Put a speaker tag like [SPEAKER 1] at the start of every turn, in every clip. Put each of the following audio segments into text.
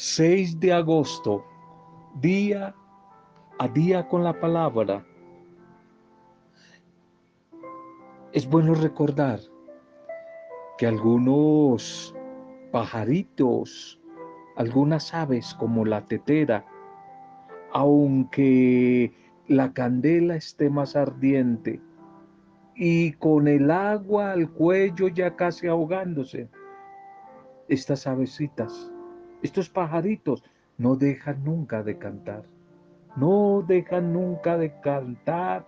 [SPEAKER 1] 6 de agosto, día a día con la palabra. Es bueno recordar que algunos pajaritos, algunas aves como la tetera, aunque la candela esté más ardiente y con el agua al cuello ya casi ahogándose, estas avecitas, estos pajaritos no dejan nunca de cantar, no dejan nunca de cantar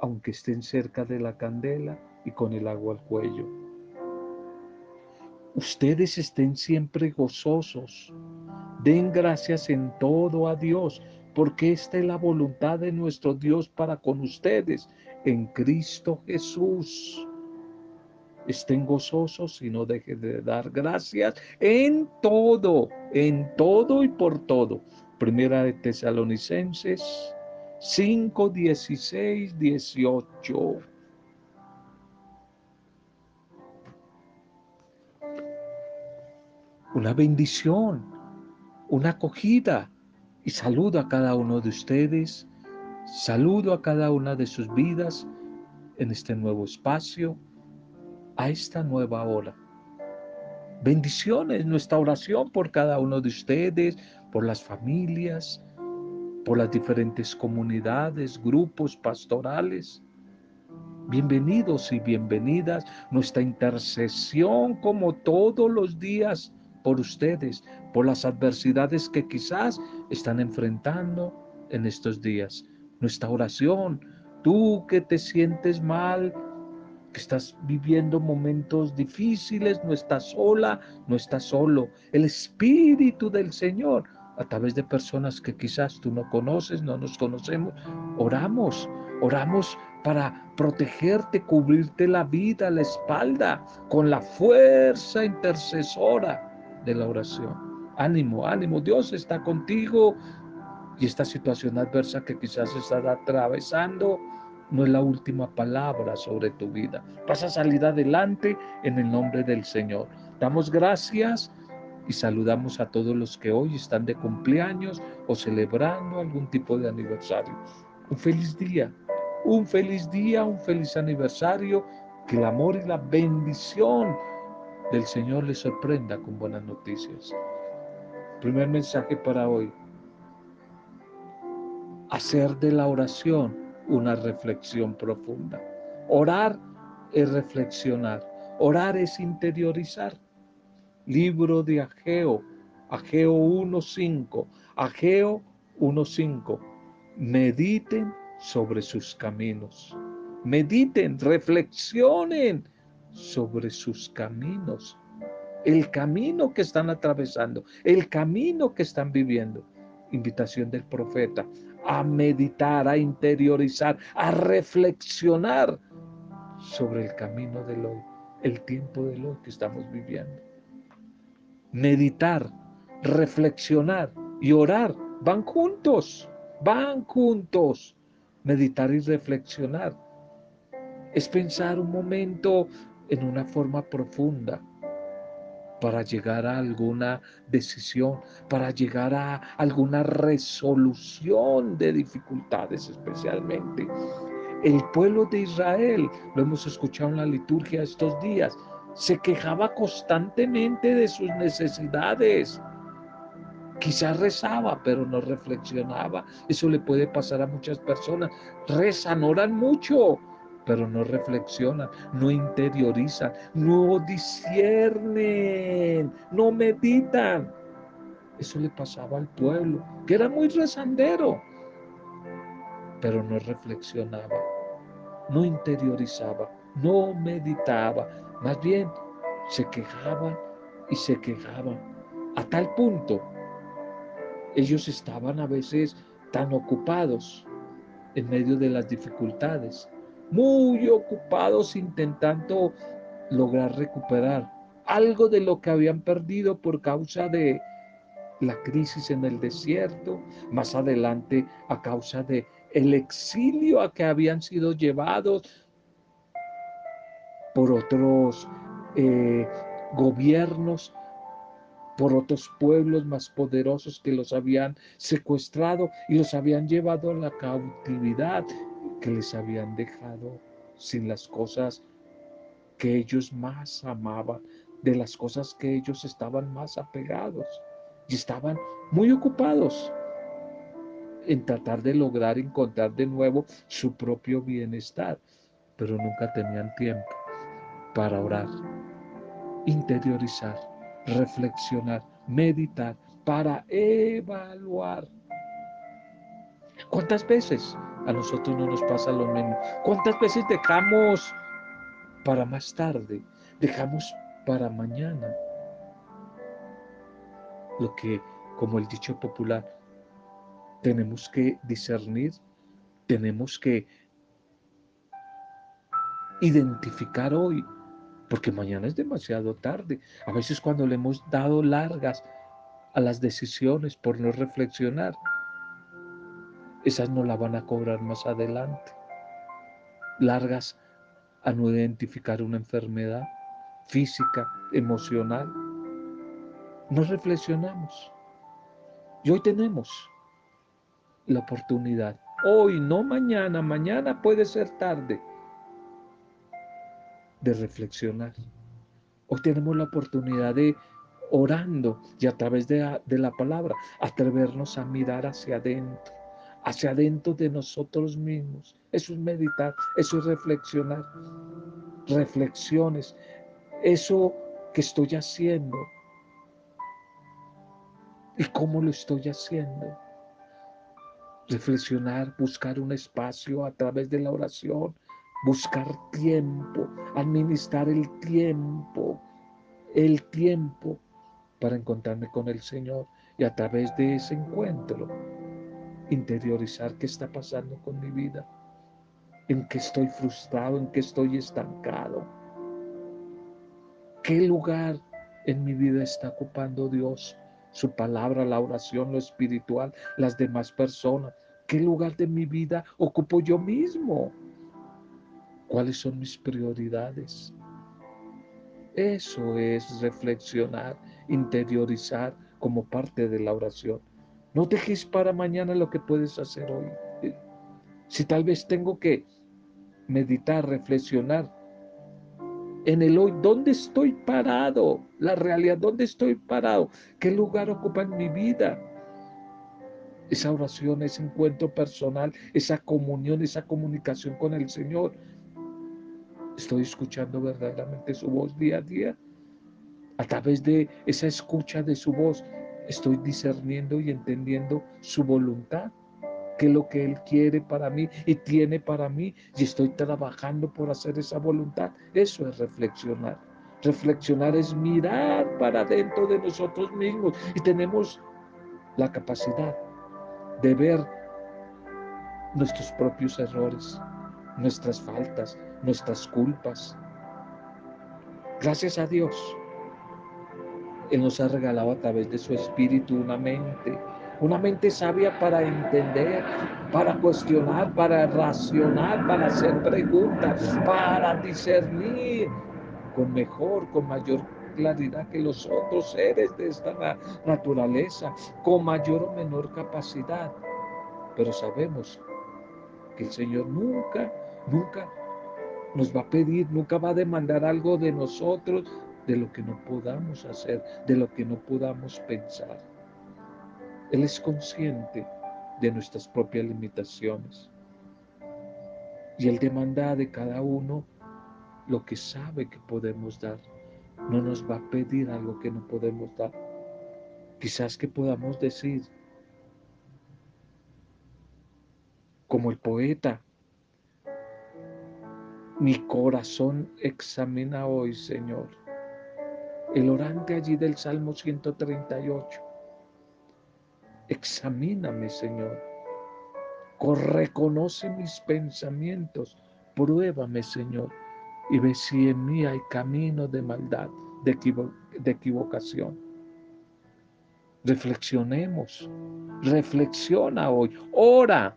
[SPEAKER 1] aunque estén cerca de la candela y con el agua al cuello. Ustedes estén siempre gozosos, den gracias en todo a Dios, porque esta es la voluntad de nuestro Dios para con ustedes en Cristo Jesús. Estén gozosos y no dejen de dar gracias en todo, en todo y por todo. Primera de Tesalonicenses 5, 16, 18. Una bendición, una acogida y saludo a cada uno de ustedes, saludo a cada una de sus vidas en este nuevo espacio, a esta nueva hora. Bendiciones, nuestra oración por cada uno de ustedes, por las familias, por las diferentes comunidades, grupos pastorales. Bienvenidos y bienvenidas. Nuestra intercesión como todos los días por ustedes, por las adversidades que quizás están enfrentando en estos días. Nuestra oración, tú que te sientes mal, estás viviendo momentos difíciles, no estás sola, no estás solo. El Espíritu del Señor a través de personas que quizás tú no conoces, no nos conocemos. Oramos, oramos para protegerte, cubrirte la vida, la espalda, con la fuerza intercesora de la oración. Ánimo, ánimo, Dios está contigo y esta situación adversa que quizás estás atravesando no es la última palabra sobre tu vida. Vas a salir adelante en el nombre del Señor. Damos gracias y saludamos a todos los que hoy están de cumpleaños o celebrando algún tipo de aniversario. Un feliz día, un feliz día, un feliz aniversario, que el amor y la bendición del Señor les sorprenda con buenas noticias. Primer mensaje para hoy. Hacer de la oración una reflexión profunda. Orar es reflexionar. Orar es interiorizar libro de Ageo, Ageo 1.5, Ageo 1.5. Mediten sobre sus caminos. Mediten, reflexionen sobre sus caminos. El camino que están atravesando, el camino que están viviendo. Invitación del profeta a meditar, a interiorizar, a reflexionar sobre el camino del hoy, el tiempo del hoy que estamos viviendo. Meditar, reflexionar y orar. Van juntos, van juntos. Meditar y reflexionar. Es pensar un momento en una forma profunda para llegar a alguna decisión, para llegar a alguna resolución de dificultades especialmente. El pueblo de Israel, lo hemos escuchado en la liturgia estos días, se quejaba constantemente de sus necesidades. Quizás rezaba, pero no reflexionaba. Eso le puede pasar a muchas personas. Rezan, oran mucho, pero no reflexionan, no interiorizan, no disciernen, no meditan. Eso le pasaba al pueblo, que era muy rezandero, pero no reflexionaba, no interiorizaba, no meditaba, más bien, se quejaban y se quejaban. A tal punto, ellos estaban a veces tan ocupados en medio de las dificultades, muy ocupados intentando lograr recuperar algo de lo que habían perdido por causa de la crisis en el desierto, más adelante a causa de el exilio a que habían sido llevados por otros eh, gobiernos por otros pueblos más poderosos que los habían secuestrado y los habían llevado a la cautividad, que les habían dejado sin las cosas que ellos más amaban, de las cosas que ellos estaban más apegados y estaban muy ocupados en tratar de lograr encontrar de nuevo su propio bienestar, pero nunca tenían tiempo para orar, interiorizar, reflexionar, meditar, para evaluar. ¿Cuántas veces a nosotros no nos pasa lo mismo? ¿Cuántas veces dejamos para más tarde? Dejamos para mañana lo que, como el dicho popular, tenemos que discernir, tenemos que identificar hoy, porque mañana es demasiado tarde. A veces cuando le hemos dado largas a las decisiones por no reflexionar, esas no la van a cobrar más adelante. Largas a no identificar una enfermedad física, emocional. No reflexionamos. Y hoy tenemos la oportunidad. Hoy, no mañana, mañana puede ser tarde de reflexionar. Hoy tenemos la oportunidad de orando y a través de la, de la palabra atrevernos a mirar hacia adentro, hacia adentro de nosotros mismos. Eso es meditar, eso es reflexionar. Reflexiones, eso que estoy haciendo y cómo lo estoy haciendo reflexionar, buscar un espacio a través de la oración, buscar tiempo, administrar el tiempo, el tiempo para encontrarme con el Señor y a través de ese encuentro interiorizar qué está pasando con mi vida, en qué estoy frustrado, en qué estoy estancado, qué lugar en mi vida está ocupando Dios su palabra, la oración, lo espiritual, las demás personas. ¿Qué lugar de mi vida ocupo yo mismo? ¿Cuáles son mis prioridades? Eso es reflexionar, interiorizar como parte de la oración. No dejes para mañana lo que puedes hacer hoy. Si tal vez tengo que meditar, reflexionar, en el hoy, ¿dónde estoy parado? La realidad, ¿dónde estoy parado? ¿Qué lugar ocupa en mi vida? Esa oración, ese encuentro personal, esa comunión, esa comunicación con el Señor. Estoy escuchando verdaderamente su voz día a día. A través de esa escucha de su voz, estoy discerniendo y entendiendo su voluntad qué es lo que Él quiere para mí y tiene para mí y estoy trabajando por hacer esa voluntad. Eso es reflexionar. Reflexionar es mirar para dentro de nosotros mismos y tenemos la capacidad de ver nuestros propios errores, nuestras faltas, nuestras culpas. Gracias a Dios, Él nos ha regalado a través de su espíritu una mente una mente sabia para entender, para cuestionar, para racionar, para hacer preguntas, para discernir con mejor, con mayor claridad que los otros seres de esta naturaleza, con mayor o menor capacidad. Pero sabemos que el Señor nunca, nunca nos va a pedir, nunca va a demandar algo de nosotros de lo que no podamos hacer, de lo que no podamos pensar. Él es consciente de nuestras propias limitaciones. Y Él demanda de cada uno lo que sabe que podemos dar. No nos va a pedir algo que no podemos dar. Quizás que podamos decir, como el poeta, mi corazón examina hoy, Señor. El orante allí del Salmo 138 Examíname, Señor. Reconoce mis pensamientos. Pruébame, Señor. Y ve si en mí hay camino de maldad, de, de equivocación. Reflexionemos. Reflexiona hoy. Ora.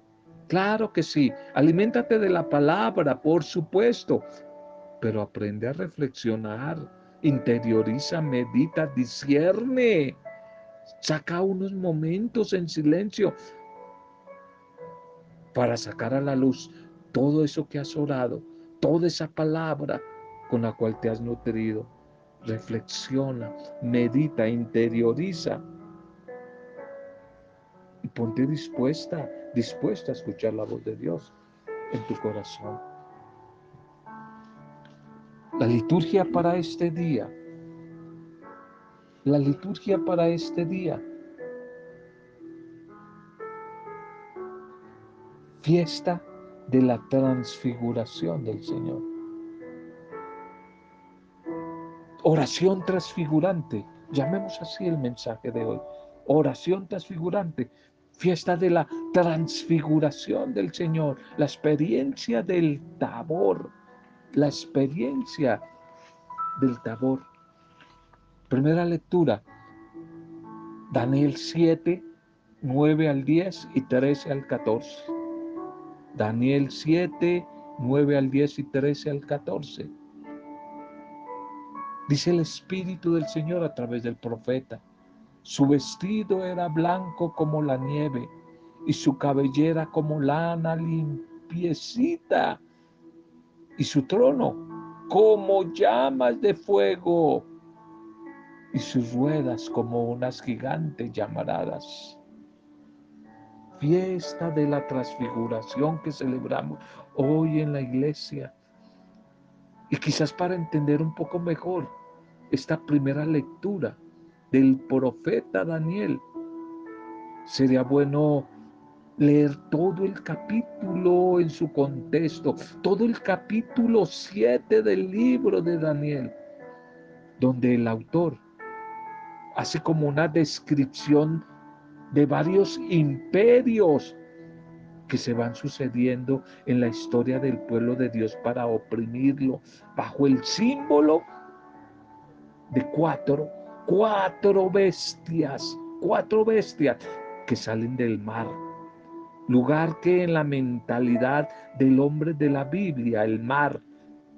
[SPEAKER 1] Claro que sí. Aliméntate de la palabra, por supuesto. Pero aprende a reflexionar interioriza, medita, discierne. Saca unos momentos en silencio para sacar a la luz todo eso que has orado, toda esa palabra con la cual te has nutrido. Reflexiona, medita, interioriza y ponte dispuesta, dispuesta a escuchar la voz de Dios en tu corazón. La liturgia para este día, la liturgia para este día. Fiesta de la transfiguración del Señor. Oración transfigurante, llamemos así el mensaje de hoy. Oración transfigurante, fiesta de la transfiguración del Señor, la experiencia del tabor, la experiencia del tabor. Primera lectura, Daniel 7, 9 al 10 y 13 al 14. Daniel 7, 9 al 10 y 13 al 14. Dice el Espíritu del Señor a través del profeta. Su vestido era blanco como la nieve y su cabellera como lana limpiecita y su trono como llamas de fuego y sus ruedas como unas gigantes llamaradas fiesta de la transfiguración que celebramos hoy en la iglesia. Y quizás para entender un poco mejor esta primera lectura del profeta Daniel, sería bueno leer todo el capítulo en su contexto, todo el capítulo 7 del libro de Daniel, donde el autor hace como una descripción de varios imperios que se van sucediendo en la historia del pueblo de Dios para oprimirlo bajo el símbolo de cuatro, cuatro bestias, cuatro bestias que salen del mar. Lugar que en la mentalidad del hombre de la Biblia, el mar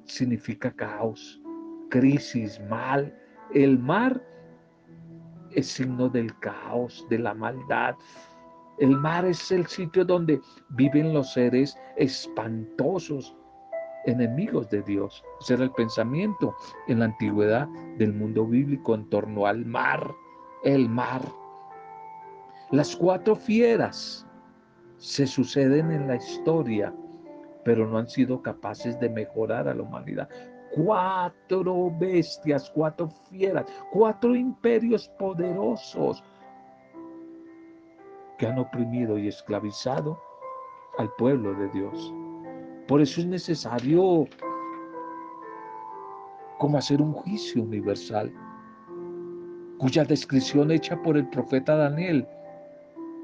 [SPEAKER 1] significa caos, crisis, mal. El mar es signo del caos, de la maldad. El mar es el sitio donde viven los seres espantosos, enemigos de Dios. Ese era el pensamiento en la antigüedad del mundo bíblico en torno al mar, el mar. Las cuatro fieras se suceden en la historia, pero no han sido capaces de mejorar a la humanidad cuatro bestias, cuatro fieras, cuatro imperios poderosos que han oprimido y esclavizado al pueblo de Dios. Por eso es necesario como hacer un juicio universal, cuya descripción hecha por el profeta Daniel,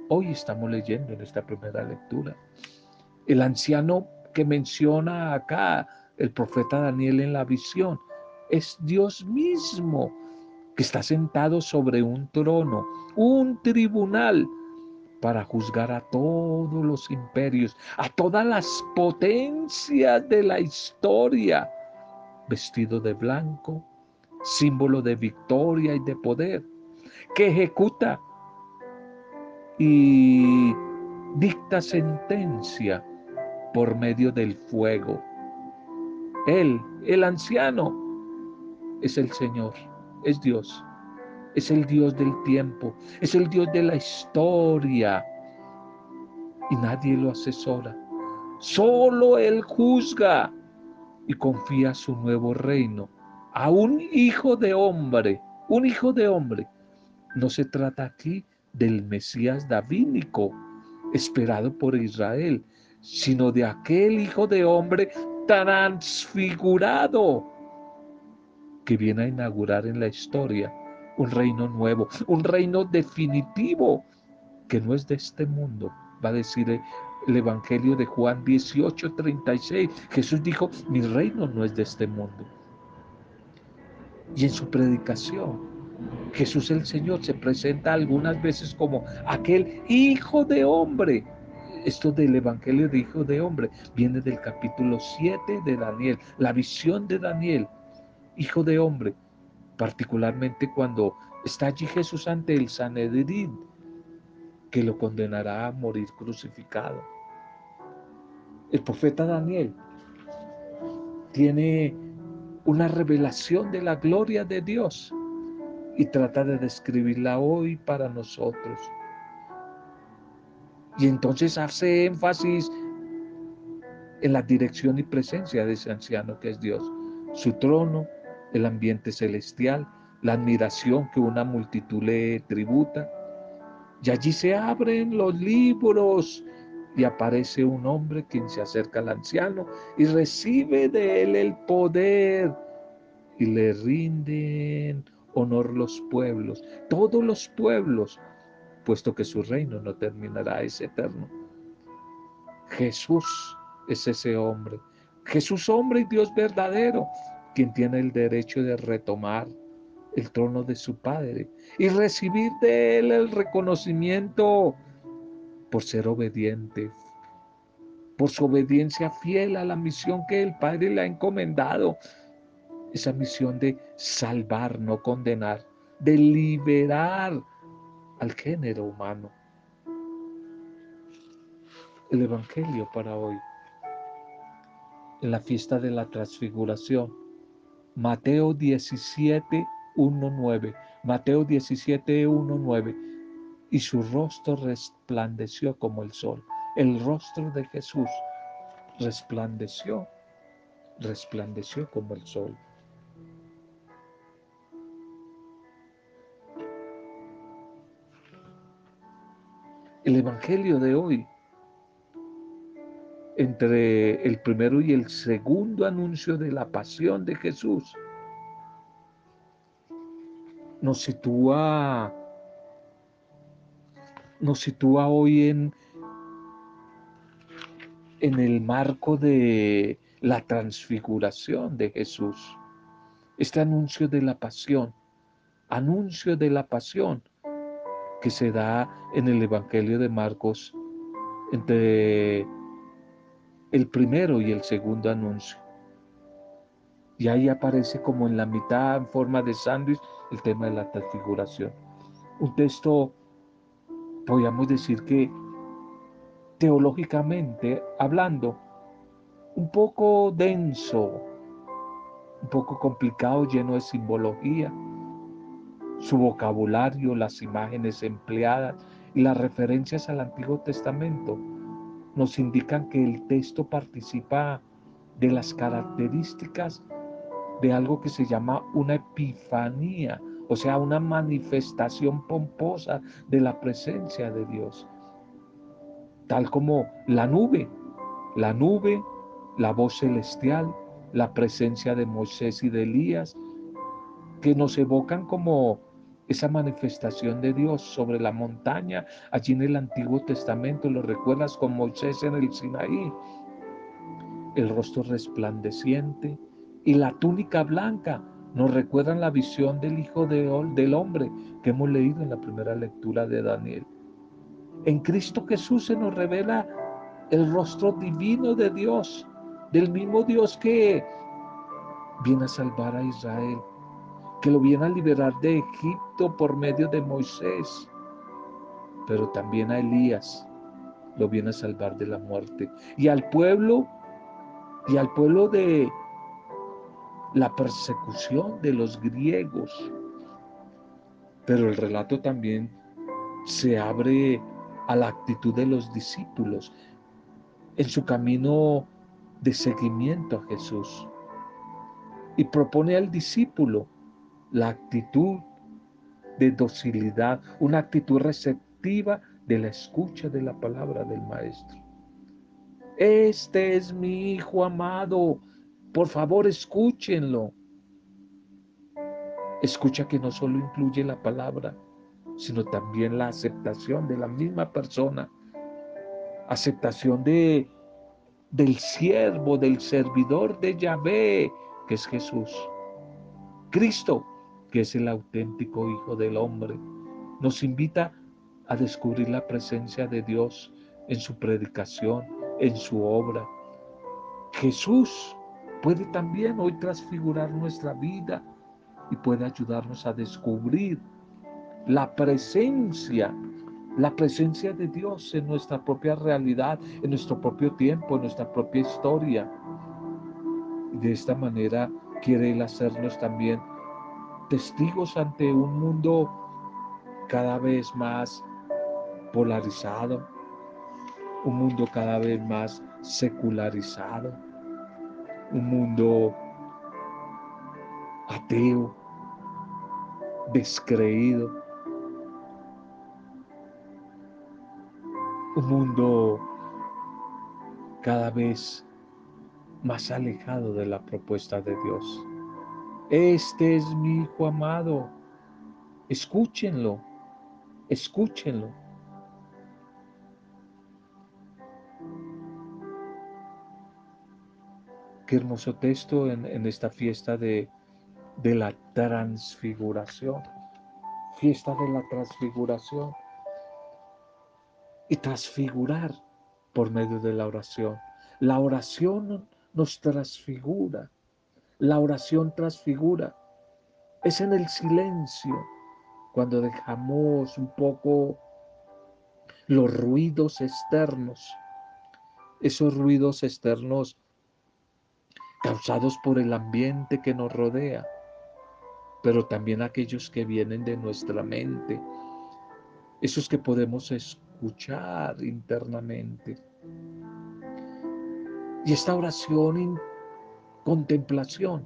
[SPEAKER 1] hoy estamos leyendo en esta primera lectura. El anciano que menciona acá el profeta Daniel en la visión. Es Dios mismo que está sentado sobre un trono, un tribunal para juzgar a todos los imperios, a todas las potencias de la historia, vestido de blanco, símbolo de victoria y de poder, que ejecuta y dicta sentencia por medio del fuego él, el anciano, es el Señor, es Dios, es el Dios del tiempo, es el Dios de la historia. Y nadie lo asesora. Solo Él juzga y confía su nuevo reino a un hijo de hombre, un hijo de hombre. No se trata aquí del Mesías davínico esperado por Israel, sino de aquel hijo de hombre transfigurado que viene a inaugurar en la historia un reino nuevo, un reino definitivo que no es de este mundo. Va a decir el Evangelio de Juan 18, 36. Jesús dijo, mi reino no es de este mundo. Y en su predicación, Jesús el Señor se presenta algunas veces como aquel hijo de hombre esto del Evangelio de Hijo de Hombre viene del capítulo 7 de Daniel, la visión de Daniel, Hijo de Hombre, particularmente cuando está allí Jesús ante el Sanedrín, que lo condenará a morir crucificado. El profeta Daniel tiene una revelación de la gloria de Dios y trata de describirla hoy para nosotros. Y entonces hace énfasis en la dirección y presencia de ese anciano que es Dios, su trono, el ambiente celestial, la admiración que una multitud le tributa. Y allí se abren los libros y aparece un hombre quien se acerca al anciano y recibe de él el poder y le rinden honor los pueblos, todos los pueblos, puesto que su reino no terminará, es eterno. Jesús es ese hombre. Jesús hombre y Dios verdadero, quien tiene el derecho de retomar el trono de su Padre y recibir de él el reconocimiento por ser obediente, por su obediencia fiel a la misión que el Padre le ha encomendado, esa misión de salvar, no condenar, de liberar al género humano. El Evangelio para hoy, en la fiesta de la transfiguración, Mateo 17, 1, 9. Mateo 17, 1, 9 y su rostro resplandeció como el sol. El rostro de Jesús resplandeció, resplandeció como el sol. El Evangelio de hoy, entre el primero y el segundo anuncio de la pasión de Jesús, nos sitúa nos sitúa hoy en, en el marco de la transfiguración de Jesús. Este anuncio de la pasión, anuncio de la pasión que se da en el Evangelio de Marcos entre el primero y el segundo anuncio. Y ahí aparece como en la mitad, en forma de sándwich, el tema de la transfiguración. Un texto podríamos decir que teológicamente hablando, un poco denso, un poco complicado, lleno de simbología. Su vocabulario, las imágenes empleadas y las referencias al Antiguo Testamento nos indican que el texto participa de las características de algo que se llama una epifanía, o sea, una manifestación pomposa de la presencia de Dios. Tal como la nube, la nube, la voz celestial, la presencia de Moisés y de Elías, que nos evocan como esa manifestación de Dios sobre la montaña, allí en el Antiguo Testamento, lo recuerdas con Moisés en el Sinaí, el rostro resplandeciente y la túnica blanca, nos recuerdan la visión del Hijo del Hombre que hemos leído en la primera lectura de Daniel. En Cristo Jesús se nos revela el rostro divino de Dios, del mismo Dios que viene a salvar a Israel, que lo viene a liberar de Egipto por medio de Moisés, pero también a Elías lo viene a salvar de la muerte. Y al pueblo, y al pueblo de la persecución de los griegos. Pero el relato también se abre a la actitud de los discípulos en su camino de seguimiento a Jesús. Y propone al discípulo la actitud de docilidad, una actitud receptiva de la escucha de la palabra del Maestro. Este es mi Hijo amado, por favor, escúchenlo. Escucha que no solo incluye la palabra, sino también la aceptación de la misma persona. Aceptación de, del siervo, del servidor de Yahvé, que es Jesús. Cristo, que es el auténtico Hijo del Hombre, nos invita a descubrir la presencia de Dios en su predicación, en su obra. Jesús puede también hoy transfigurar nuestra vida y puede ayudarnos a descubrir la presencia, la presencia de Dios en nuestra propia realidad, en nuestro propio tiempo, en nuestra propia historia. De esta manera quiere Él hacernos también testigos ante un mundo cada vez más polarizado, un mundo cada vez más secularizado, un mundo ateo, descreído, un mundo cada vez más alejado de la propuesta de Dios. Este es mi Hijo amado. Escúchenlo, escúchenlo. Qué hermoso texto en, esta fiesta de la transfiguración. Fiesta de la transfiguración. Y transfigurar por medio de la oración. La oración nos transfigura. La oración transfigura. Es en el silencio cuando dejamos un poco los ruidos externos. Esos ruidos externos causados por el ambiente que nos rodea, pero también aquellos que vienen de nuestra mente, esos que podemos escuchar internamente. Y esta oración contemplación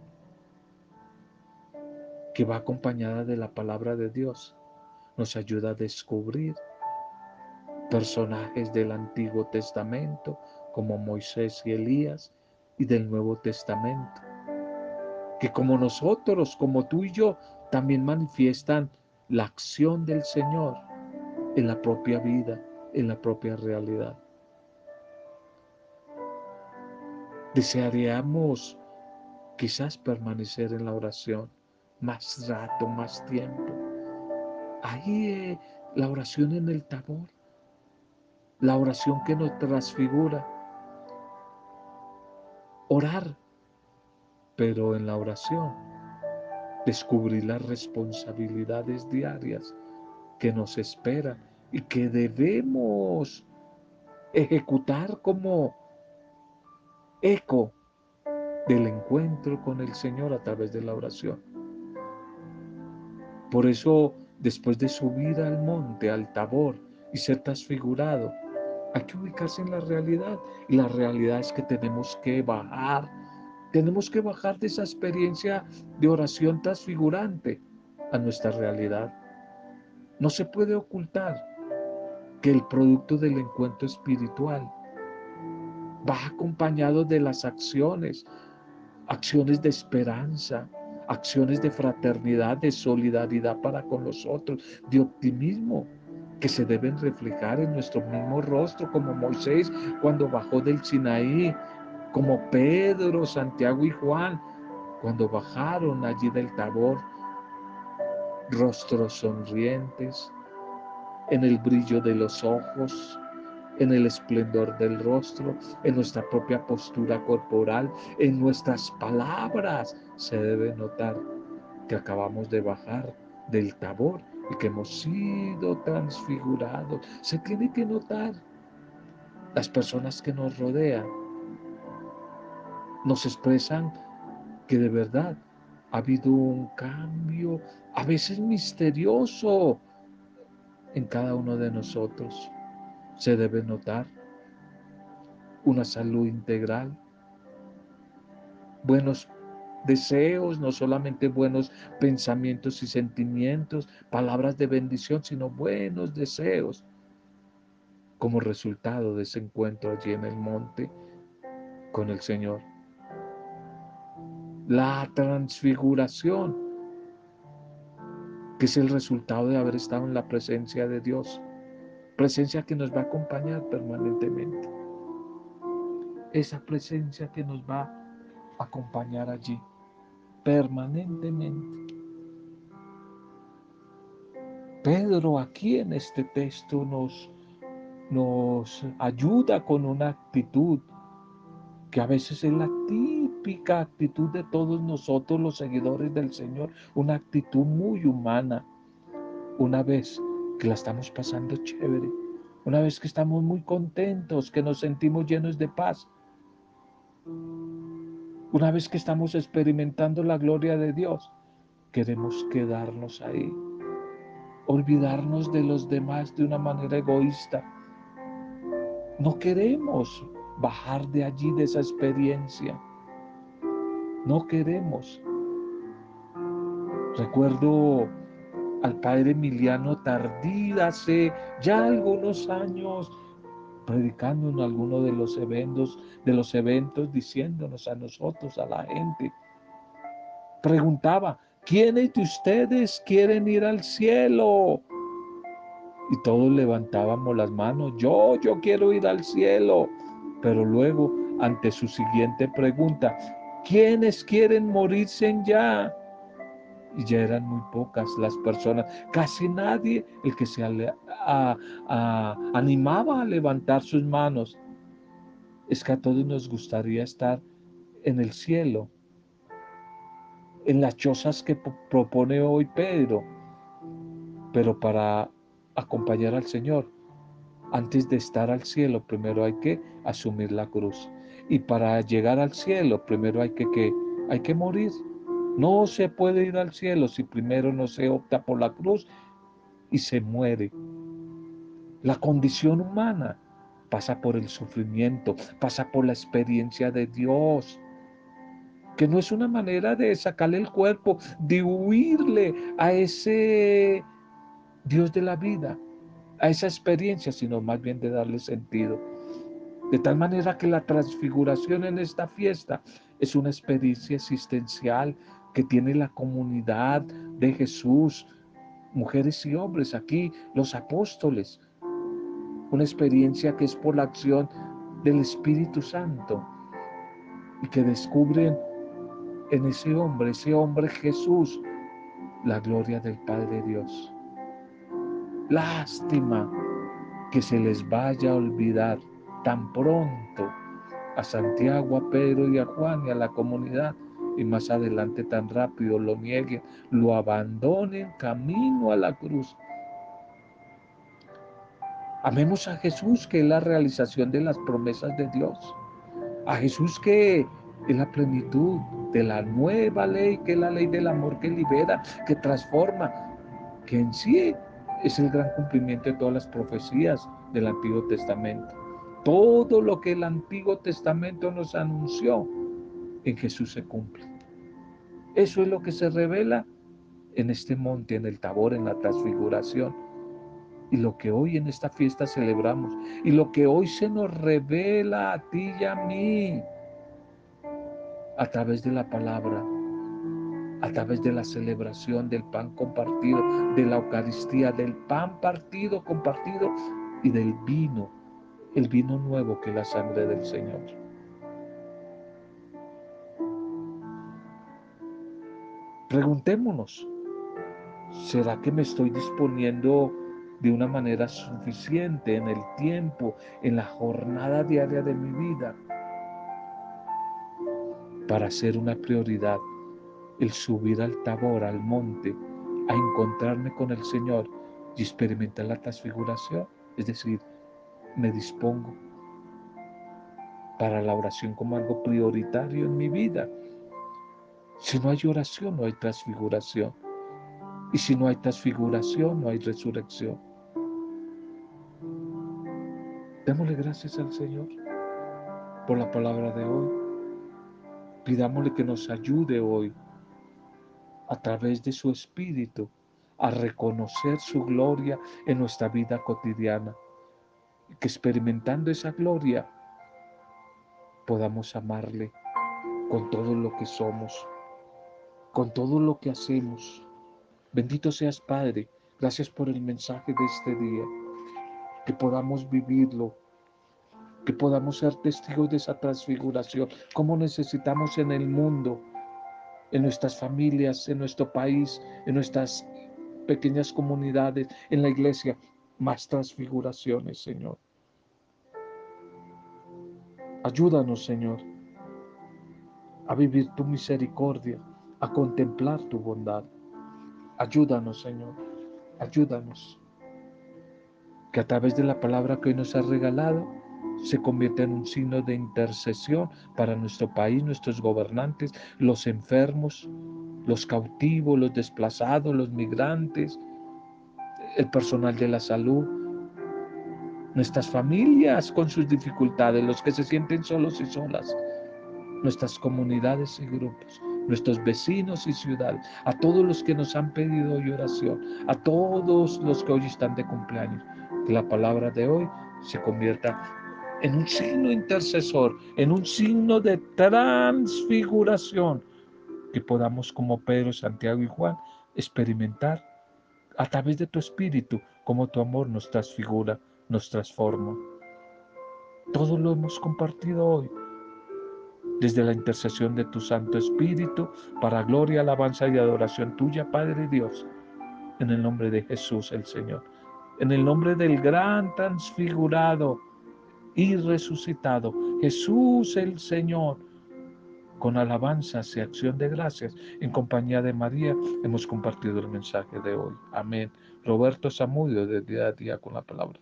[SPEAKER 1] que va acompañada de la palabra de Dios nos ayuda a descubrir personajes del Antiguo Testamento como Moisés y Elías y del Nuevo Testamento, que como nosotros, como tú y yo, también manifiestan la acción del Señor en la propia vida, en la propia realidad. Desearíamos quizás permanecer en la oración más rato, más tiempo. Ahí eh, la oración en el tabor, la oración que nos transfigura, orar, pero en la oración descubrir las responsabilidades diarias que nos esperan y que debemos ejecutar como eco del encuentro con el Señor a través de la oración. Por eso, después de subir al monte, al tabor y ser transfigurado, hay que ubicarse en la realidad. Y la realidad es que tenemos que bajar. Tenemos que bajar de esa experiencia de oración transfigurante a nuestra realidad. No se puede ocultar que el producto del encuentro espiritual va acompañado de las acciones, acciones de esperanza, acciones de fraternidad, de solidaridad para con los otros, de optimismo, que se deben reflejar en nuestro mismo rostro, como Moisés cuando bajó del Sinaí, como Pedro, Santiago y Juan cuando bajaron allí del Tabor, rostros sonrientes, en el brillo de los ojos, en el esplendor del rostro, en nuestra propia postura corporal, en nuestras palabras, se debe notar que acabamos de bajar del Tabor y que hemos sido transfigurados. Se tiene que notar. Las personas que nos rodean nos expresan que de verdad ha habido un cambio, a veces misterioso, en cada uno de nosotros. Se debe notar una salud integral, buenos deseos, no solamente buenos pensamientos y sentimientos, palabras de bendición, sino buenos deseos como resultado de ese encuentro allí en el monte con el Señor. La transfiguración, que es el resultado de haber estado en la presencia de Dios, presencia que nos va a acompañar permanentemente. Esa presencia que nos va a acompañar allí permanentemente. Pedro aquí en este texto nos, nos ayuda con una actitud que a veces es la típica actitud de todos nosotros los seguidores del Señor, una actitud muy humana. Una vez que la estamos pasando chévere, una vez que estamos muy contentos, que nos sentimos llenos de paz, una vez que estamos experimentando la gloria de Dios, queremos quedarnos ahí, olvidarnos de los demás de una manera egoísta. No queremos bajar de allí, de esa experiencia. No queremos. Recuerdo al padre Emiliano Tardí hace ya algunos años predicando en alguno de los eventos, de los eventos, diciéndonos a nosotros, a la gente. Preguntaba, ¿quiénes de ustedes quieren ir al cielo? Y todos levantábamos las manos, yo, yo quiero ir al cielo. Pero luego, ante su siguiente pregunta, ¿quiénes quieren morirse ya? Y ya eran muy pocas las personas, casi nadie el que se animaba a levantar sus manos. Es que a todos nos gustaría estar en el cielo, en las chozas que propone hoy Pedro, pero para acompañar al Señor, antes de estar al cielo, primero hay que asumir la cruz. Y para llegar al cielo, primero hay que, hay que morir. No se puede ir al cielo si primero no se opta por la cruz y se muere. La condición humana pasa por el sufrimiento, pasa por la experiencia de Dios, que no es una manera de sacarle el cuerpo, de huirle a ese Dios de la vida, a esa experiencia, sino más bien de darle sentido. De tal manera que la transfiguración en esta fiesta es una experiencia existencial que tiene la comunidad de Jesús, mujeres y hombres aquí, los apóstoles. Una experiencia que es por la acción del Espíritu Santo y que descubren en ese hombre, ese hombre Jesús, la gloria del Padre Dios. Lástima que se les vaya a olvidar tan pronto a Santiago, a Pedro y a Juan y a la comunidad y más adelante tan rápido lo nieguen, lo abandonen camino a la cruz. Amemos a Jesús, que es la realización de las promesas de Dios. A Jesús que es la plenitud de la nueva ley, que es la ley del amor que libera, que transforma, que en sí es el gran cumplimiento de todas las profecías del Antiguo Testamento. Todo lo que el Antiguo Testamento nos anunció en Jesús se cumple. Eso es lo que se revela en este monte, en el Tabor, en la transfiguración. Y lo que hoy en esta fiesta celebramos. Y lo que hoy se nos revela a ti y a mí. A través de la palabra. A través de la celebración del pan compartido, de la Eucaristía, del pan partido, compartido y del vino. El vino nuevo que es la sangre del Señor. Preguntémonos, ¿será que me estoy disponiendo de una manera suficiente en el tiempo, en la jornada diaria de mi vida, para hacer una prioridad el subir al tabor, al monte, a encontrarme con el Señor y experimentar la transfiguración? Es decir, me dispongo para la oración como algo prioritario en mi vida si no hay oración, no hay transfiguración. Y si no hay transfiguración, no hay resurrección. Démosle gracias al Señor por la palabra de hoy. Pidámosle que nos ayude hoy a través de su Espíritu a reconocer su gloria en nuestra vida cotidiana. Y que experimentando esa gloria podamos amarle con todo lo que somos con todo lo que hacemos. Bendito seas, Padre. Gracias por el mensaje de este día. Que podamos vivirlo. Que podamos ser testigos de esa transfiguración. Como necesitamos en el mundo, en nuestras familias, en nuestro país, en nuestras pequeñas comunidades, en la iglesia. Más transfiguraciones, Señor. Ayúdanos, Señor a vivir tu misericordia, a contemplar tu bondad. Ayúdanos, Señor, ayúdanos. Que a través de la palabra que hoy nos has regalado, se convierta en un signo de intercesión para nuestro país, nuestros gobernantes, los enfermos, los cautivos, los desplazados, los migrantes, el personal de la salud, nuestras familias con sus dificultades, los que se sienten solos y solas, nuestras comunidades y grupos, nuestros vecinos y ciudades, a todos los que nos han pedido hoy oración, a todos los que hoy están de cumpleaños, que la palabra de hoy se convierta en un signo intercesor, en un signo de transfiguración, que podamos como Pedro, Santiago y Juan experimentar a través de tu espíritu como tu amor nos transfigura, nos transforma. Todo lo hemos compartido hoy desde la intercesión de tu Santo Espíritu, para gloria, alabanza y adoración tuya, Padre Dios, en el nombre de Jesús el Señor, en el nombre del gran transfigurado y resucitado, Jesús el Señor, con alabanzas y acción de gracias, en compañía de María, hemos compartido el mensaje de hoy. Amén. Roberto Zamudio, de día a día con la palabra.